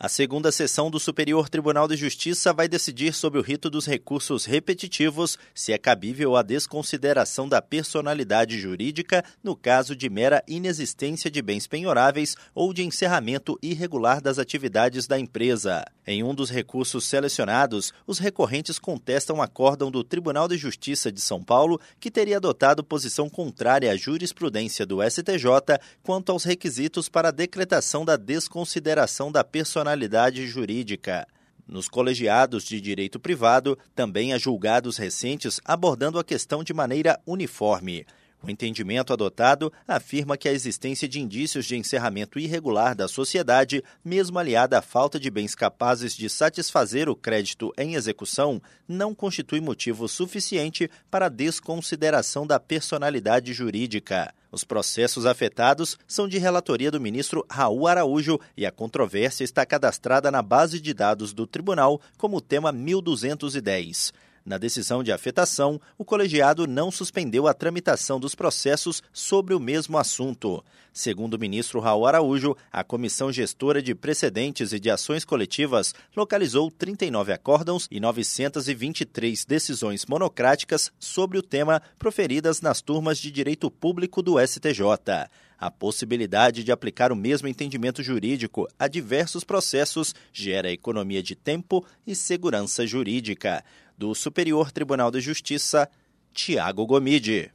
A segunda sessão do Superior Tribunal de Justiça vai decidir sobre o rito dos recursos repetitivos, se é cabível a desconsideração da personalidade jurídica no caso de mera inexistência de bens penhoráveis ou de encerramento irregular das atividades da empresa. Em um dos recursos selecionados, os recorrentes contestam acórdão do Tribunal de Justiça de São Paulo, que teria adotado posição contrária à jurisprudência do STJ quanto aos requisitos para a decretação da desconsideração da personalidade personalidade jurídica. Nos colegiados de direito privado, também há julgados recentes abordando a questão de maneira uniforme. O entendimento adotado afirma que a existência de indícios de encerramento irregular da sociedade, mesmo aliada à falta de bens capazes de satisfazer o crédito em execução, não constitui motivo suficiente para desconsideração da personalidade jurídica. Os processos afetados são de relatoria do ministro Raul Araújo e a controvérsia está cadastrada na base de dados do tribunal como tema 1210. Na decisão de afetação, o colegiado não suspendeu a tramitação dos processos sobre o mesmo assunto. Segundo o ministro Raul Araújo, a Comissão Gestora de Precedentes e de Ações Coletivas localizou 39 acórdãos e 923 decisões monocráticas sobre o tema proferidas nas turmas de direito público do STJ. A possibilidade de aplicar o mesmo entendimento jurídico a diversos processos gera economia de tempo e segurança jurídica do Superior Tribunal de Justiça, Tiago Gomide.